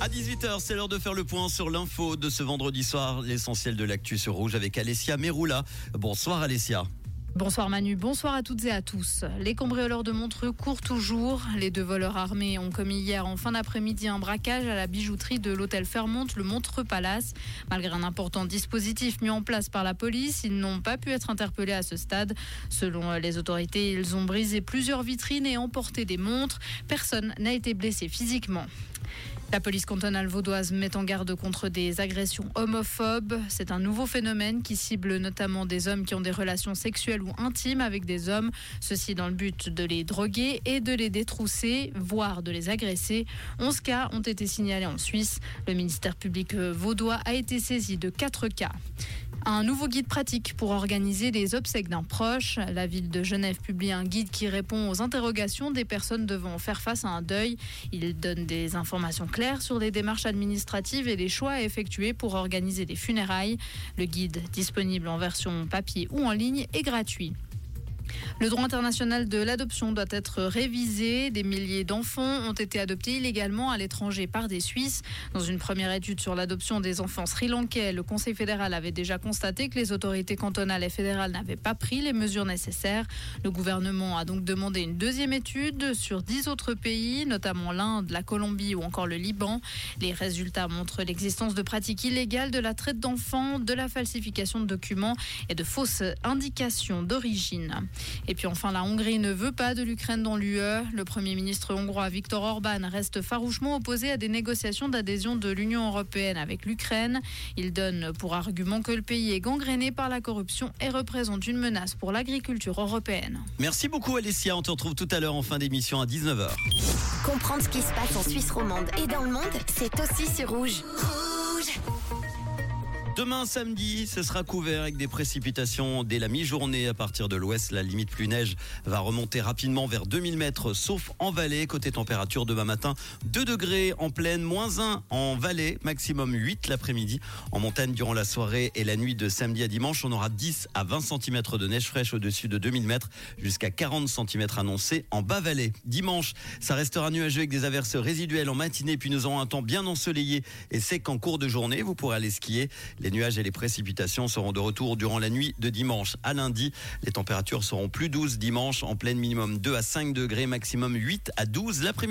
À 18h, c'est l'heure de faire le point sur l'info de ce vendredi soir, l'essentiel de l'actu sur Rouge avec Alessia Meroula. Bonsoir Alessia. Bonsoir Manu, bonsoir à toutes et à tous. Les cambrioleurs de Montreux courent toujours. Les deux voleurs armés ont commis hier en fin d'après-midi un braquage à la bijouterie de l'hôtel Fairmont, le Montreux Palace. Malgré un important dispositif mis en place par la police, ils n'ont pas pu être interpellés à ce stade. Selon les autorités, ils ont brisé plusieurs vitrines et emporté des montres. Personne n'a été blessé physiquement. La police cantonale vaudoise met en garde contre des agressions homophobes. C'est un nouveau phénomène qui cible notamment des hommes qui ont des relations sexuelles ou intimes avec des hommes. Ceci dans le but de les droguer et de les détrousser, voire de les agresser. 11 cas ont été signalés en Suisse. Le ministère public vaudois a été saisi de 4 cas. Un nouveau guide pratique pour organiser les obsèques d'un proche. La ville de Genève publie un guide qui répond aux interrogations des personnes devant faire face à un deuil. Il donne des informations claires sur les démarches administratives et les choix à effectuer pour organiser des funérailles. Le guide, disponible en version papier ou en ligne, est gratuit. Le droit international de l'adoption doit être révisé. Des milliers d'enfants ont été adoptés illégalement à l'étranger par des Suisses. Dans une première étude sur l'adoption des enfants sri-lankais, le Conseil fédéral avait déjà constaté que les autorités cantonales et fédérales n'avaient pas pris les mesures nécessaires. Le gouvernement a donc demandé une deuxième étude sur dix autres pays, notamment l'Inde, la Colombie ou encore le Liban. Les résultats montrent l'existence de pratiques illégales de la traite d'enfants, de la falsification de documents et de fausses indications d'origine. Et puis enfin, la Hongrie ne veut pas de l'Ukraine dans l'UE. Le Premier ministre hongrois Viktor Orban reste farouchement opposé à des négociations d'adhésion de l'Union européenne avec l'Ukraine. Il donne pour argument que le pays est gangréné par la corruption et représente une menace pour l'agriculture européenne. Merci beaucoup Alessia, on te retrouve tout à l'heure en fin d'émission à 19h. Comprendre ce qui se passe en Suisse romande et dans le monde, c'est aussi sur Rouge. Rouge Demain samedi, ce sera couvert avec des précipitations dès la mi-journée à partir de l'ouest. La limite plus neige va remonter rapidement vers 2000 mètres, sauf en vallée. Côté température, demain matin, 2 degrés en plaine, moins 1 en vallée, maximum 8 l'après-midi. En montagne, durant la soirée et la nuit de samedi à dimanche, on aura 10 à 20 cm de neige fraîche au-dessus de 2000 mètres, jusqu'à 40 cm annoncés en bas vallée. Dimanche, ça restera nuageux avec des averses résiduelles en matinée, puis nous aurons un temps bien ensoleillé et sec en cours de journée. Vous pourrez aller skier. Nuages et les précipitations seront de retour durant la nuit de dimanche à lundi. Les températures seront plus douces dimanche, en pleine minimum 2 à 5 degrés, maximum 8 à 12 l'après-midi.